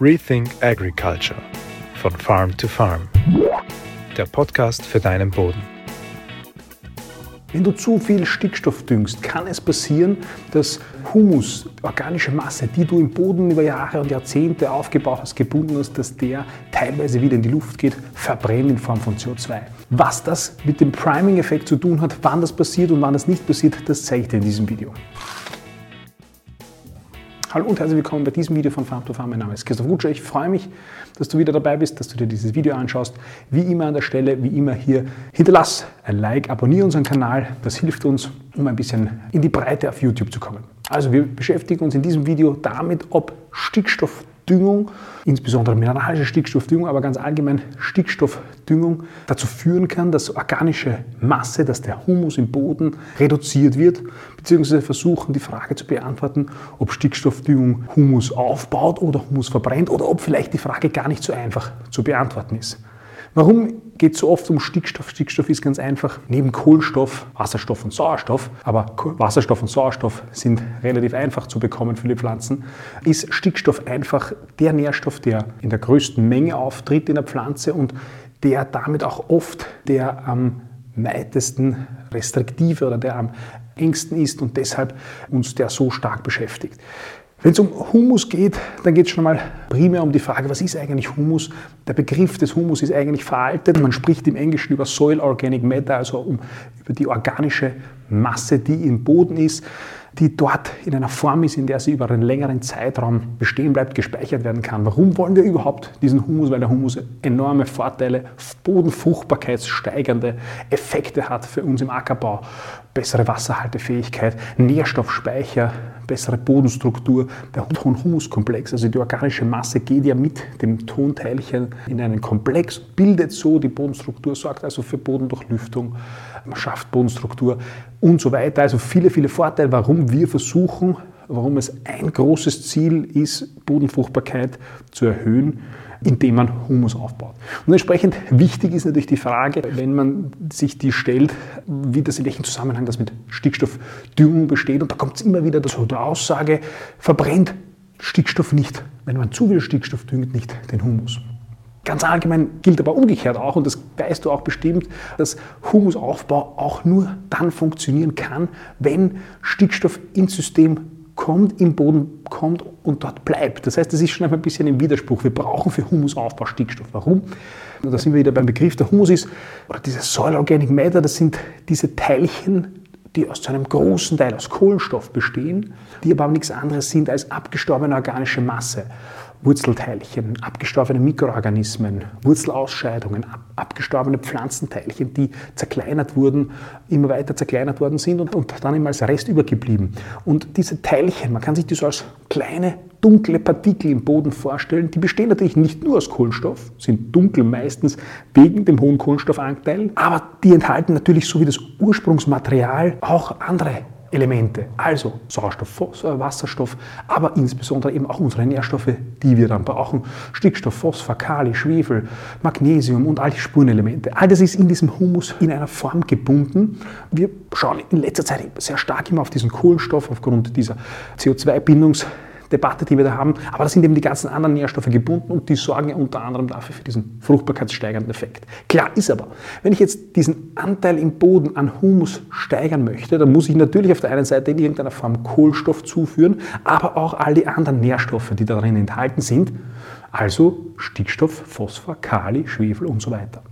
Rethink Agriculture von Farm to Farm. Der Podcast für deinen Boden. Wenn du zu viel Stickstoff düngst, kann es passieren, dass Humus, organische Masse, die du im Boden über Jahre und Jahrzehnte aufgebaut hast, gebunden hast, dass der teilweise wieder in die Luft geht, verbrennt in Form von CO2. Was das mit dem Priming-Effekt zu tun hat, wann das passiert und wann das nicht passiert, das zeige ich dir in diesem Video. Hallo und herzlich willkommen bei diesem Video von Farm to Farm. Mein Name ist Christoph Gutscher. Ich freue mich, dass du wieder dabei bist, dass du dir dieses Video anschaust. Wie immer an der Stelle, wie immer hier, hinterlass ein Like, abonniere unseren Kanal. Das hilft uns, um ein bisschen in die Breite auf YouTube zu kommen. Also wir beschäftigen uns in diesem Video damit, ob Stickstoff Düngung, insbesondere mineralische Stickstoffdüngung, aber ganz allgemein Stickstoffdüngung dazu führen kann, dass organische Masse, dass der Humus im Boden reduziert wird, beziehungsweise versuchen die Frage zu beantworten, ob Stickstoffdüngung Humus aufbaut oder Humus verbrennt oder ob vielleicht die Frage gar nicht so einfach zu beantworten ist. Warum geht es so oft um Stickstoff? Stickstoff ist ganz einfach neben Kohlenstoff, Wasserstoff und Sauerstoff, aber Wasserstoff und Sauerstoff sind relativ einfach zu bekommen für die Pflanzen, ist Stickstoff einfach der Nährstoff, der in der größten Menge auftritt in der Pflanze und der damit auch oft der am weitesten restriktive oder der am engsten ist und deshalb uns der so stark beschäftigt. Wenn es um Humus geht, dann geht es schon mal primär um die Frage, was ist eigentlich Humus? Der Begriff des Humus ist eigentlich veraltet. Man spricht im Englischen über Soil Organic Matter, also um, über die organische Masse, die im Boden ist die dort in einer Form ist, in der sie über einen längeren Zeitraum bestehen bleibt, gespeichert werden kann. Warum wollen wir überhaupt diesen Humus? Weil der Humus enorme Vorteile, bodenfruchtbarkeitssteigernde Effekte hat für uns im Ackerbau. Bessere Wasserhaltefähigkeit, Nährstoffspeicher, bessere Bodenstruktur. Der Ton-Humus-Komplex, also die organische Masse, geht ja mit dem Tonteilchen in einen Komplex, bildet so die Bodenstruktur, sorgt also für Bodendurchlüftung, schafft Bodenstruktur und so weiter. Also viele, viele Vorteile, warum wir versuchen, warum es ein großes Ziel ist, Bodenfruchtbarkeit zu erhöhen, indem man Humus aufbaut. Und entsprechend wichtig ist natürlich die Frage, wenn man sich die stellt, wie das in welchem Zusammenhang das mit Stickstoffdüngung besteht. Und da kommt es immer wieder zu der Aussage, verbrennt Stickstoff nicht, wenn man zu viel Stickstoff düngt, nicht den Humus. Ganz allgemein gilt aber umgekehrt auch, und das weißt du auch bestimmt, dass Humusaufbau auch nur dann funktionieren kann, wenn Stickstoff ins System kommt, im Boden kommt und dort bleibt. Das heißt, das ist schon ein bisschen im Widerspruch. Wir brauchen für Humusaufbau Stickstoff. Warum? Und da sind wir wieder beim Begriff der Humus ist, oder dieses Soil Organic Matter, das sind diese Teilchen, die aus einem großen Teil aus Kohlenstoff bestehen, die aber nichts anderes sind als abgestorbene organische Masse. Wurzelteilchen, abgestorbene Mikroorganismen, Wurzelausscheidungen, ab, abgestorbene Pflanzenteilchen, die zerkleinert wurden, immer weiter zerkleinert worden sind und, und dann immer als Rest übergeblieben. Und diese Teilchen, man kann sich die so als kleine dunkle Partikel im Boden vorstellen, die bestehen natürlich nicht nur aus Kohlenstoff, sind dunkel meistens wegen dem hohen Kohlenstoffanteil, aber die enthalten natürlich so wie das Ursprungsmaterial auch andere Elemente, also Sauerstoff, Wasserstoff, aber insbesondere eben auch unsere Nährstoffe, die wir dann brauchen. Stickstoff, Phosphor, Kali, Schwefel, Magnesium und all die Spurenelemente. All das ist in diesem Humus in einer Form gebunden. Wir schauen in letzter Zeit sehr stark immer auf diesen Kohlenstoff aufgrund dieser CO2-Bindungs- Debatte, die wir da haben. Aber da sind eben die ganzen anderen Nährstoffe gebunden und die sorgen ja unter anderem dafür für diesen fruchtbarkeitssteigernden Effekt. Klar ist aber, wenn ich jetzt diesen Anteil im Boden an Humus steigern möchte, dann muss ich natürlich auf der einen Seite in irgendeiner Form Kohlenstoff zuführen, aber auch all die anderen Nährstoffe, die darin enthalten sind. Also Stickstoff, Phosphor, Kali, Schwefel und so weiter.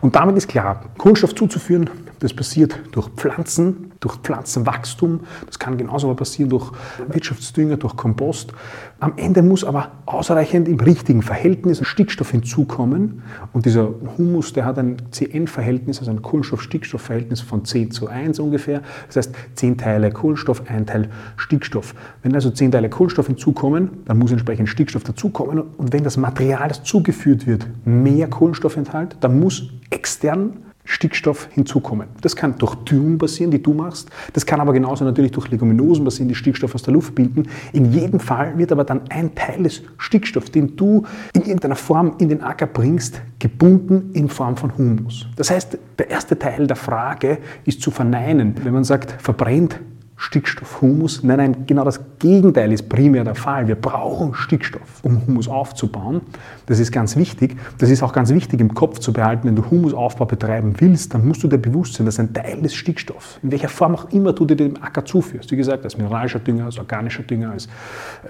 Und damit ist klar, Kohlenstoff zuzuführen, das passiert durch Pflanzen, durch Pflanzenwachstum, das kann genauso aber passieren durch Wirtschaftsdünger, durch Kompost. Am Ende muss aber ausreichend im richtigen Verhältnis Stickstoff hinzukommen und dieser Humus, der hat ein CN-Verhältnis, also ein Kohlenstoff-Stickstoff-Verhältnis von 10 zu 1 ungefähr. Das heißt 10 Teile Kohlenstoff, ein Teil Stickstoff. Wenn also 10 Teile Kohlenstoff hinzukommen, dann muss entsprechend Stickstoff dazukommen und wenn das Material, das zugeführt wird, mehr Kohlenstoff enthält, dann muss extern Stickstoff hinzukommen. Das kann durch Düngung passieren, die du machst. Das kann aber genauso natürlich durch Leguminosen passieren, die Stickstoff aus der Luft bilden. In jedem Fall wird aber dann ein Teil des Stickstoffs, den du in irgendeiner Form in den Acker bringst, gebunden in Form von Humus. Das heißt, der erste Teil der Frage ist zu verneinen. Wenn man sagt, verbrennt Stickstoff, Humus. Nein, nein, genau das Gegenteil ist primär der Fall. Wir brauchen Stickstoff, um Humus aufzubauen. Das ist ganz wichtig. Das ist auch ganz wichtig im Kopf zu behalten. Wenn du Humusaufbau betreiben willst, dann musst du dir bewusst sein, dass ein Teil des Stickstoffs, in welcher Form auch immer du dir dem Acker zuführst, wie gesagt, als mineralischer Dünger, als organischer Dünger, als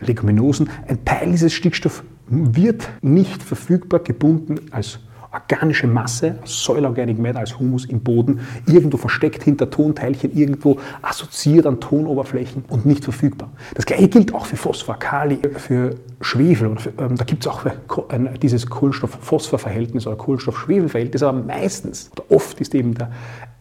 Leguminosen, ein Teil dieses Stickstoffs wird nicht verfügbar gebunden als organische Masse, Soil Organic Matter als Humus im Boden, irgendwo versteckt hinter Tonteilchen, irgendwo assoziiert an Tonoberflächen und nicht verfügbar. Das gleiche gilt auch für Phosphor, Kali, für Schwefel. Für, ähm, da gibt es auch ein, dieses Kohlenstoff-Phosphor-Verhältnis oder Kohlenstoff-Schwefel-Verhältnis, aber meistens oder oft ist eben der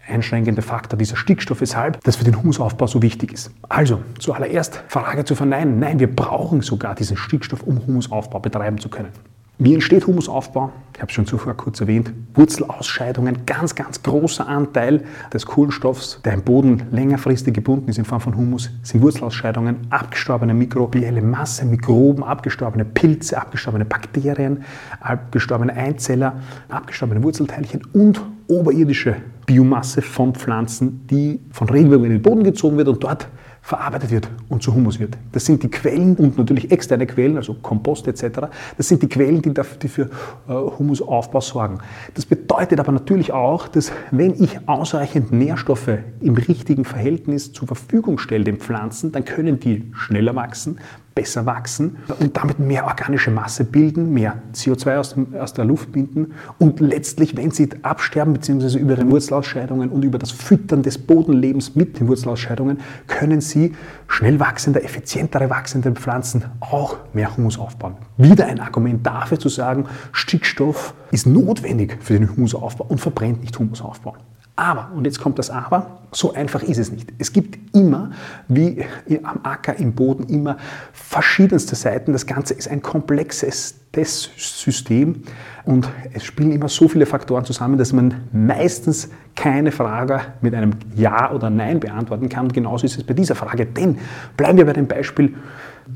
einschränkende Faktor dieser Stickstoff, weshalb das für den Humusaufbau so wichtig ist. Also, zuallererst Frage zu verneinen. Nein, wir brauchen sogar diesen Stickstoff, um Humusaufbau betreiben zu können. Wie entsteht Humusaufbau? Ich habe es schon zuvor kurz erwähnt. Wurzelausscheidungen, ganz, ganz großer Anteil des Kohlenstoffs, der im Boden längerfristig gebunden ist in Form von Humus, sind Wurzelausscheidungen, abgestorbene mikrobielle Masse, Mikroben, abgestorbene Pilze, abgestorbene Bakterien, abgestorbene Einzeller, abgestorbene Wurzelteilchen und oberirdische Biomasse von Pflanzen, die von Regenwürmern in den Boden gezogen wird und dort verarbeitet wird und zu Humus wird. Das sind die Quellen und natürlich externe Quellen, also Kompost etc. Das sind die Quellen, die, dafür, für äh, Humusaufbau sorgen. Das bedeutet aber natürlich auch, dass wenn ich ausreichend Nährstoffe im richtigen Verhältnis zur Verfügung stelle den Pflanzen, dann können die schneller wachsen, besser wachsen und damit mehr organische Masse bilden, mehr CO2 aus, aus der Luft binden und letztlich, wenn sie absterben, beziehungsweise über die Wurzelausscheidungen und über das Füttern des Bodenlebens mit den Wurzelausscheidungen, können sie schnell wachsende, effizientere wachsende Pflanzen auch mehr Humus aufbauen. Wieder ein Argument dafür zu sagen, Stickstoff ist notwendig für den Humusaufbau und verbrennt nicht Humusaufbau. Aber, und jetzt kommt das Aber, so einfach ist es nicht. Es gibt immer, wie am Acker, im Boden, immer verschiedenste Seiten. Das Ganze ist ein komplexes System und es spielen immer so viele Faktoren zusammen, dass man meistens keine Frage mit einem Ja oder Nein beantworten kann. Genauso ist es bei dieser Frage. Denn bleiben wir bei dem Beispiel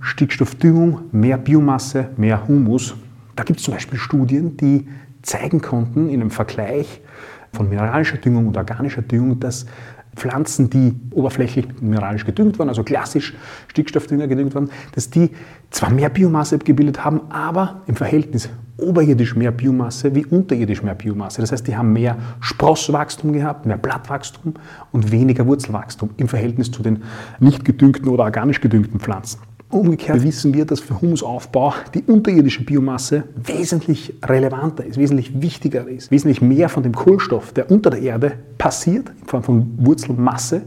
Stickstoffdüngung, mehr Biomasse, mehr Humus. Da gibt es zum Beispiel Studien, die zeigen konnten in einem Vergleich, von mineralischer Düngung und organischer Düngung, dass Pflanzen, die oberflächlich mineralisch gedüngt waren, also klassisch Stickstoffdünger gedüngt waren, dass die zwar mehr Biomasse gebildet haben, aber im Verhältnis oberirdisch mehr Biomasse wie unterirdisch mehr Biomasse. Das heißt, die haben mehr Sprosswachstum gehabt, mehr Blattwachstum und weniger Wurzelwachstum im Verhältnis zu den nicht gedüngten oder organisch gedüngten Pflanzen. Umgekehrt wissen wir, dass für Humusaufbau die unterirdische Biomasse wesentlich relevanter ist, wesentlich wichtiger ist, wesentlich mehr von dem Kohlenstoff, der unter der Erde passiert, in Form von Wurzelmasse,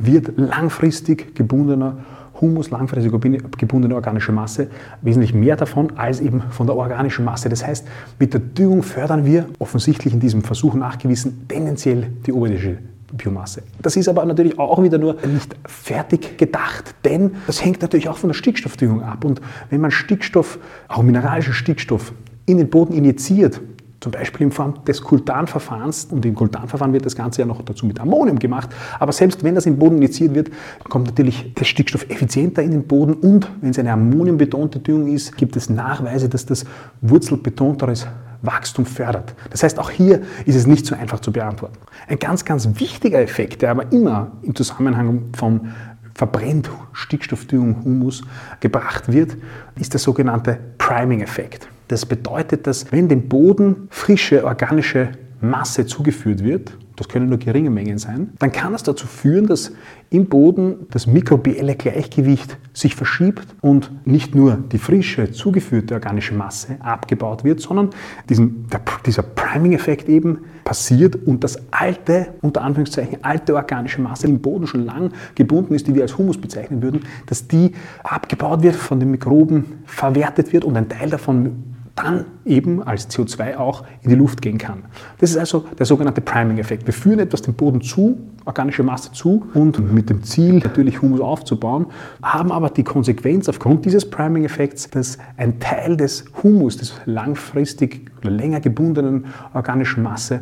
wird langfristig gebundener Humus, langfristig gebundene organische Masse, wesentlich mehr davon als eben von der organischen Masse. Das heißt, mit der Düngung fördern wir offensichtlich in diesem Versuch nachgewiesen tendenziell die oberirdische Biomasse. Das ist aber natürlich auch wieder nur nicht fertig gedacht, denn das hängt natürlich auch von der Stickstoffdüngung ab. Und wenn man Stickstoff, auch mineralischen Stickstoff, in den Boden injiziert, zum Beispiel in Form des Kultanverfahrens, und im Kultanverfahren wird das Ganze ja noch dazu mit Ammonium gemacht, aber selbst wenn das im Boden injiziert wird, kommt natürlich der Stickstoff effizienter in den Boden und wenn es eine ammoniumbetonte Düngung ist, gibt es Nachweise, dass das wurzelbetonteres Wachstum fördert. Das heißt, auch hier ist es nicht so einfach zu beantworten. Ein ganz, ganz wichtiger Effekt, der aber immer im Zusammenhang von verbrennt Stickstoffdüngung, Humus gebracht wird, ist der sogenannte Priming-Effekt. Das bedeutet, dass wenn dem Boden frische organische Masse zugeführt wird, das können nur geringe Mengen sein, dann kann es dazu führen, dass im Boden das mikrobielle Gleichgewicht sich verschiebt und nicht nur die frische, zugeführte organische Masse abgebaut wird, sondern diesen, der, dieser Priming-Effekt eben passiert und das alte, unter Anführungszeichen, alte organische Masse, im Boden schon lang gebunden ist, die wir als Humus bezeichnen würden, dass die abgebaut wird, von den Mikroben verwertet wird und ein Teil davon dann eben als CO2 auch in die Luft gehen kann. Das ist also der sogenannte Priming-Effekt. Wir führen etwas dem Boden zu, organische Masse zu und mit dem Ziel, natürlich Humus aufzubauen, haben aber die Konsequenz aufgrund dieses Priming-Effekts, dass ein Teil des Humus, des langfristig oder länger gebundenen organischen Masse,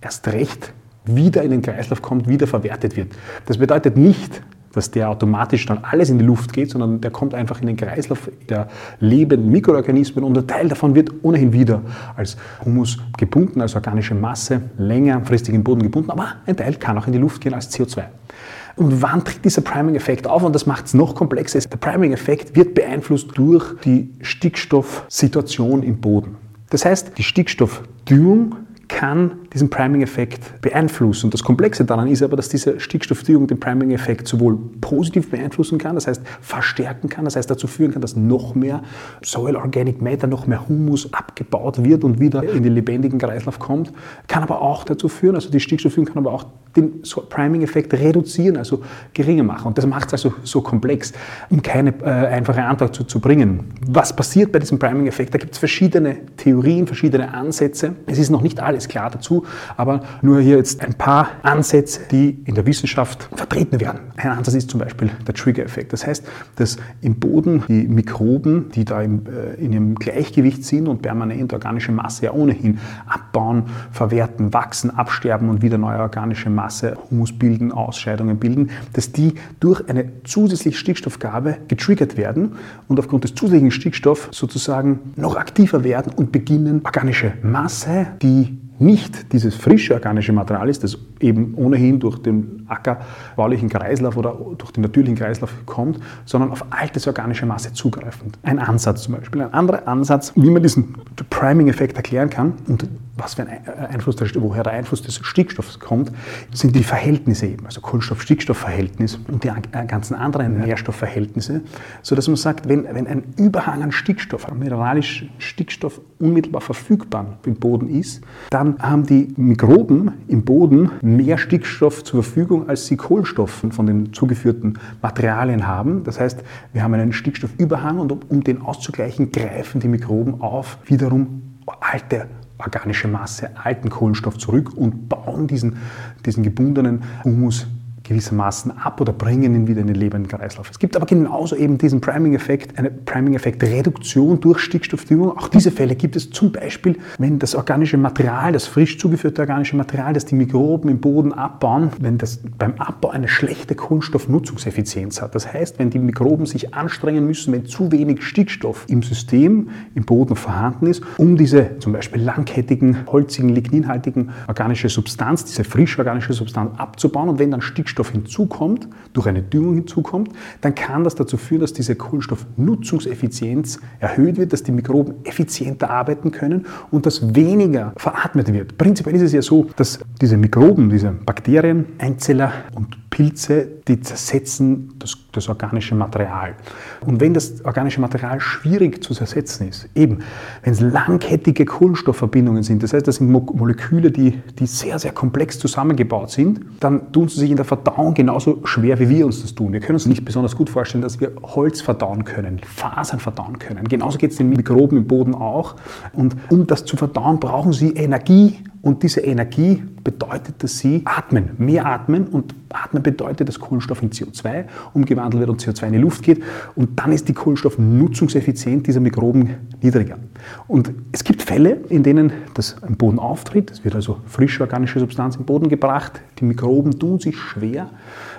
erst recht wieder in den Kreislauf kommt, wieder verwertet wird. Das bedeutet nicht, dass der automatisch dann alles in die Luft geht, sondern der kommt einfach in den Kreislauf der lebenden Mikroorganismen und ein Teil davon wird ohnehin wieder als Humus gebunden, als organische Masse, längerfristig im Boden gebunden, aber ein Teil kann auch in die Luft gehen als CO2. Und wann tritt dieser Priming-Effekt auf? Und das macht es noch komplexer. Der Priming-Effekt wird beeinflusst durch die Stickstoffsituation im Boden. Das heißt, die Stickstoffdüngung kann diesen Priming-Effekt beeinflussen. Und das Komplexe daran ist aber, dass diese Stickstoffdüngung den Priming-Effekt sowohl positiv beeinflussen kann, das heißt verstärken kann, das heißt dazu führen kann, dass noch mehr Soil Organic Matter, noch mehr Humus abgebaut wird und wieder in den lebendigen Kreislauf kommt, kann aber auch dazu führen, also die Stickstoffdüngung kann aber auch den Priming-Effekt reduzieren, also geringer machen. Und das macht es also so komplex, um keine äh, einfache Antwort zu, zu bringen. Was passiert bei diesem Priming-Effekt? Da gibt es verschiedene Theorien, verschiedene Ansätze. Es ist noch nicht alles klar dazu, aber nur hier jetzt ein paar Ansätze, die in der Wissenschaft vertreten werden. Ein Ansatz ist zum Beispiel der Trigger-Effekt. Das heißt, dass im Boden die Mikroben, die da im, äh, in ihrem Gleichgewicht sind und permanent organische Masse ja ohnehin abbauen, verwerten, wachsen, absterben und wieder neue organische Masse Masse Humus bilden, Ausscheidungen bilden, dass die durch eine zusätzliche Stickstoffgabe getriggert werden und aufgrund des zusätzlichen Stickstoffs sozusagen noch aktiver werden und beginnen, organische Masse, die nicht dieses frische organische Material ist, das eben ohnehin durch den ackerbaulichen Kreislauf oder durch den natürlichen Kreislauf kommt, sondern auf altes organische Masse zugreifend. Ein Ansatz zum Beispiel. Ein anderer Ansatz, wie man diesen Priming-Effekt erklären kann und was für ein Einfluss, woher der Einfluss des Stickstoffs kommt, sind die Verhältnisse eben, also Kohlenstoff-Stickstoff-Verhältnis und die ganzen anderen Nährstoffverhältnisse, sodass man sagt, wenn, wenn ein Überhang an Stickstoff, an mineralischem Stickstoff unmittelbar verfügbar im Boden ist, dann haben die Mikroben im Boden mehr Stickstoff zur Verfügung, als sie Kohlenstoffen von den zugeführten Materialien haben. Das heißt, wir haben einen Stickstoffüberhang und um den auszugleichen, greifen die Mikroben auf wiederum alte organische Masse, alten Kohlenstoff zurück und bauen diesen, diesen gebundenen Humus gewissermaßen ab oder bringen ihn wieder in den lebenden Kreislauf. Es gibt aber genauso eben diesen Priming-Effekt, eine Priming-Effekt-Reduktion durch Stickstoffdüngung. Auch diese Fälle gibt es zum Beispiel, wenn das organische Material, das frisch zugeführte organische Material, das die Mikroben im Boden abbauen, wenn das beim Abbau eine schlechte Kohlenstoffnutzungseffizienz hat. Das heißt, wenn die Mikroben sich anstrengen müssen, wenn zu wenig Stickstoff im System, im Boden vorhanden ist, um diese zum Beispiel langkettigen, holzigen, ligninhaltigen organische Substanz, diese frisch organische Substanz abzubauen und wenn dann Stickstoff Stickstoff hinzukommt, durch eine Düngung hinzukommt, dann kann das dazu führen, dass diese Kohlenstoffnutzungseffizienz erhöht wird, dass die Mikroben effizienter arbeiten können und dass weniger veratmet wird. Prinzipiell ist es ja so, dass diese Mikroben, diese Bakterien, Einzeller und Pilze, die zersetzen das, das, organische Material. Und wenn das organische Material schwierig zu zersetzen ist, eben wenn es langkettige Kohlenstoffverbindungen sind, das heißt, das sind Moleküle, die, die sehr, sehr komplex zusammengebaut sind, dann tun sie sich in der Verdauung genauso schwer, wie wir uns das tun. Wir können uns nicht besonders gut vorstellen, dass wir Holz verdauen können, Fasern verdauen können. Genauso geht es den Mikroben im Boden auch. Und um das zu verdauen, brauchen sie Energie und diese Energie bedeutet, dass sie atmen, mehr atmen und atmen bedeutet, dass Kohlenstoff in CO2 umgewandelt wird und CO2 in die Luft geht und dann ist die Kohlenstoffnutzungseffizienz dieser Mikroben niedriger. Und es gibt Fälle, in denen das im Boden auftritt, es wird also frische organische Substanz im Boden gebracht, die Mikroben tun sich schwer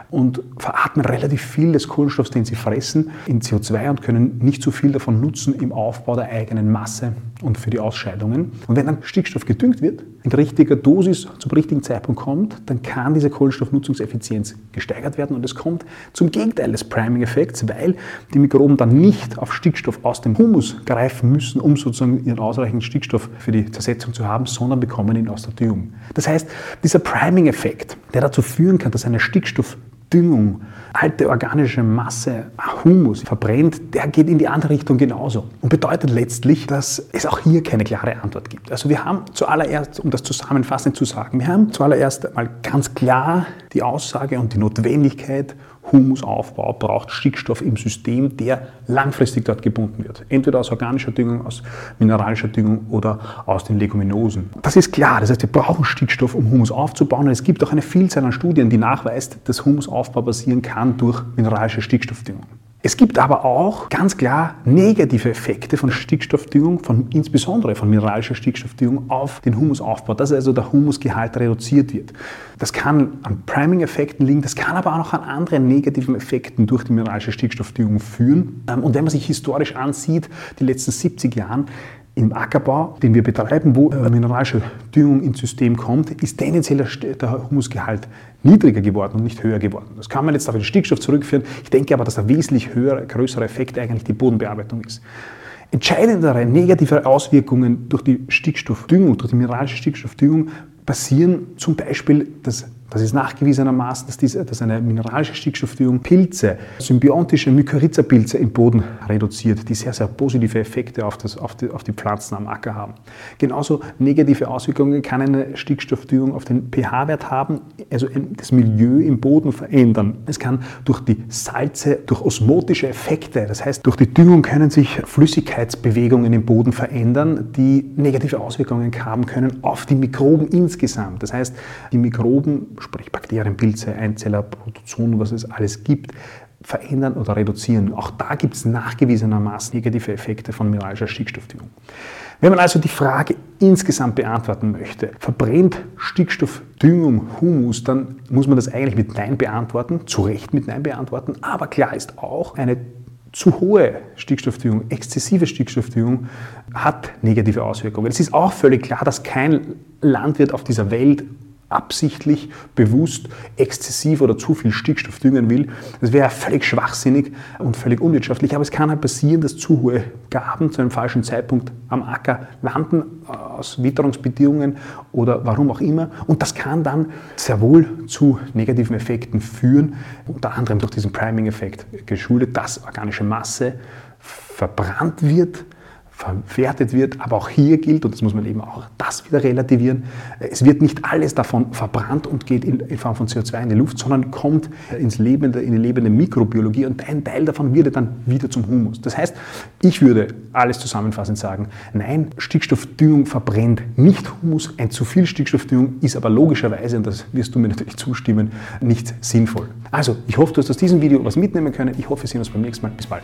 und veratmen relativ viel des Kohlenstoffs, den sie fressen, in CO2 und können nicht so viel davon nutzen im Aufbau der eigenen Masse und für die Ausscheidungen. Und wenn dann Stickstoff gedüngt wird, in richtiger Dosis zum richtigen Zeitpunkt kommt, dann kann diese Kohlenstoffnutzungseffizienz gesteigert werden und es kommt zum Gegenteil des Priming-Effekts, weil die Mikroben dann nicht auf Stickstoff aus dem Humus greifen müssen, um sozusagen ihren ausreichenden Stickstoff für die Zersetzung zu haben, sondern bekommen ihn aus der Düngung. Das heißt, dieser Priming-Effekt, der dazu führen kann, dass eine Stickstoff Düngung, alte organische Masse, Humus verbrennt, der geht in die andere Richtung genauso. Und bedeutet letztlich, dass es auch hier keine klare Antwort gibt. Also wir haben zuallererst, um das zusammenfassend zu sagen, wir haben zuallererst mal ganz klar die Aussage und die Notwendigkeit, Humusaufbau braucht Stickstoff im System, der langfristig dort gebunden wird. Entweder aus organischer Düngung, aus mineralischer Düngung oder aus den Leguminosen. Das ist klar. Das heißt, wir brauchen Stickstoff, um Humus aufzubauen. Und es gibt auch eine Vielzahl an Studien, die nachweist, dass Humusaufbau passieren kann durch mineralische Stickstoffdüngung. Es gibt aber auch ganz klar negative Effekte von Stickstoffdüngung, von, insbesondere von mineralischer Stickstoffdüngung auf den Humusaufbau, dass also der Humusgehalt reduziert wird. Das kann an Priming-Effekten liegen, das kann aber auch noch an anderen negativen Effekten durch die mineralische Stickstoffdüngung führen. Ähm, und wenn man sich historisch ansieht, die letzten 70 Jahre, Im Ackerbau, den wir betreiben, wo mineralische Düngung ins System kommt, ist tendenziell der Humusgehalt niedriger geworden und nicht höher geworden. Das kann man jetzt auf den Stickstoff zurückführen. Ich denke aber, dass der wesentlich höhere, größere Effekt eigentlich die Bodenbearbeitung ist. Entscheidendere negative Auswirkungen durch die Stickstoffdüngung, durch die mineralische Stickstoffdüngung passieren zum Beispiel, dass das ist nachgewiesenermaßen, dass, diese, dass eine mineralische Stickstoffdüngung Pilze, symbiontische Mykorrhiza-Pilze im Boden reduziert, die sehr, sehr positive Effekte auf, das, auf, die, auf die Pflanzen am Acker haben. Genauso negative Auswirkungen kann eine Stickstoffdüngung auf den pH-Wert haben, also das Milieu im Boden verändern. Es kann durch die Salze, durch osmotische Effekte, das heißt, durch die Düngung können sich Flüssigkeitsbewegungen im Boden verändern, die negative Auswirkungen haben können auf die Mikroben insgesamt. Das heißt, die Mikroben sprich Bakterien, Pilze, Einzeller, Protozoen, was es alles gibt, verändern oder reduzieren. Auch da gibt es nachgewiesenermaßen negative Effekte von mineralischer Stickstoffdüngung. Wenn man also die Frage insgesamt beantworten möchte, verbrennt Stickstoffdüngung Humus, dann muss man das eigentlich mit Nein beantworten, zu Recht mit Nein beantworten, aber klar ist auch, eine zu hohe Stickstoffdüngung, exzessive Stickstoffdüngung hat negative Auswirkungen. Es ist auch völlig klar, dass kein Landwirt auf dieser Welt absichtlich, bewusst, exzessiv oder zu viel Stickstoff düngen will. Das wäre völlig schwachsinnig und völlig unwirtschaftlich. Aber es kann halt passieren, dass zu hohe Gaben zu einem falschen Zeitpunkt am Acker landen, aus Witterungsbedingungen oder warum auch immer. Und das kann dann sehr wohl zu negativen Effekten führen, unter anderem durch diesen Priming-Effekt geschuldet, dass organische Masse verbrannt wird verwertet wird. Aber auch hier gilt, und das muss man eben auch das wieder relativieren, es wird nicht alles davon verbrannt und geht in, Form von CO2 in die Luft, sondern kommt ins lebende, in die lebende Mikrobiologie und ein Teil davon wird dann wieder zum Humus. Das heißt, ich würde alles zusammenfassend sagen, nein, Stickstoffdüngung verbrennt nicht Humus. Ein zu viel Stickstoffdüngung ist aber logischerweise, und das wirst du mir natürlich zustimmen, nicht sinnvoll. Also, ich hoffe, du hast aus diesem Video was mitnehmen können. Ich hoffe, wir sehen uns beim nächsten Mal. Bis bald.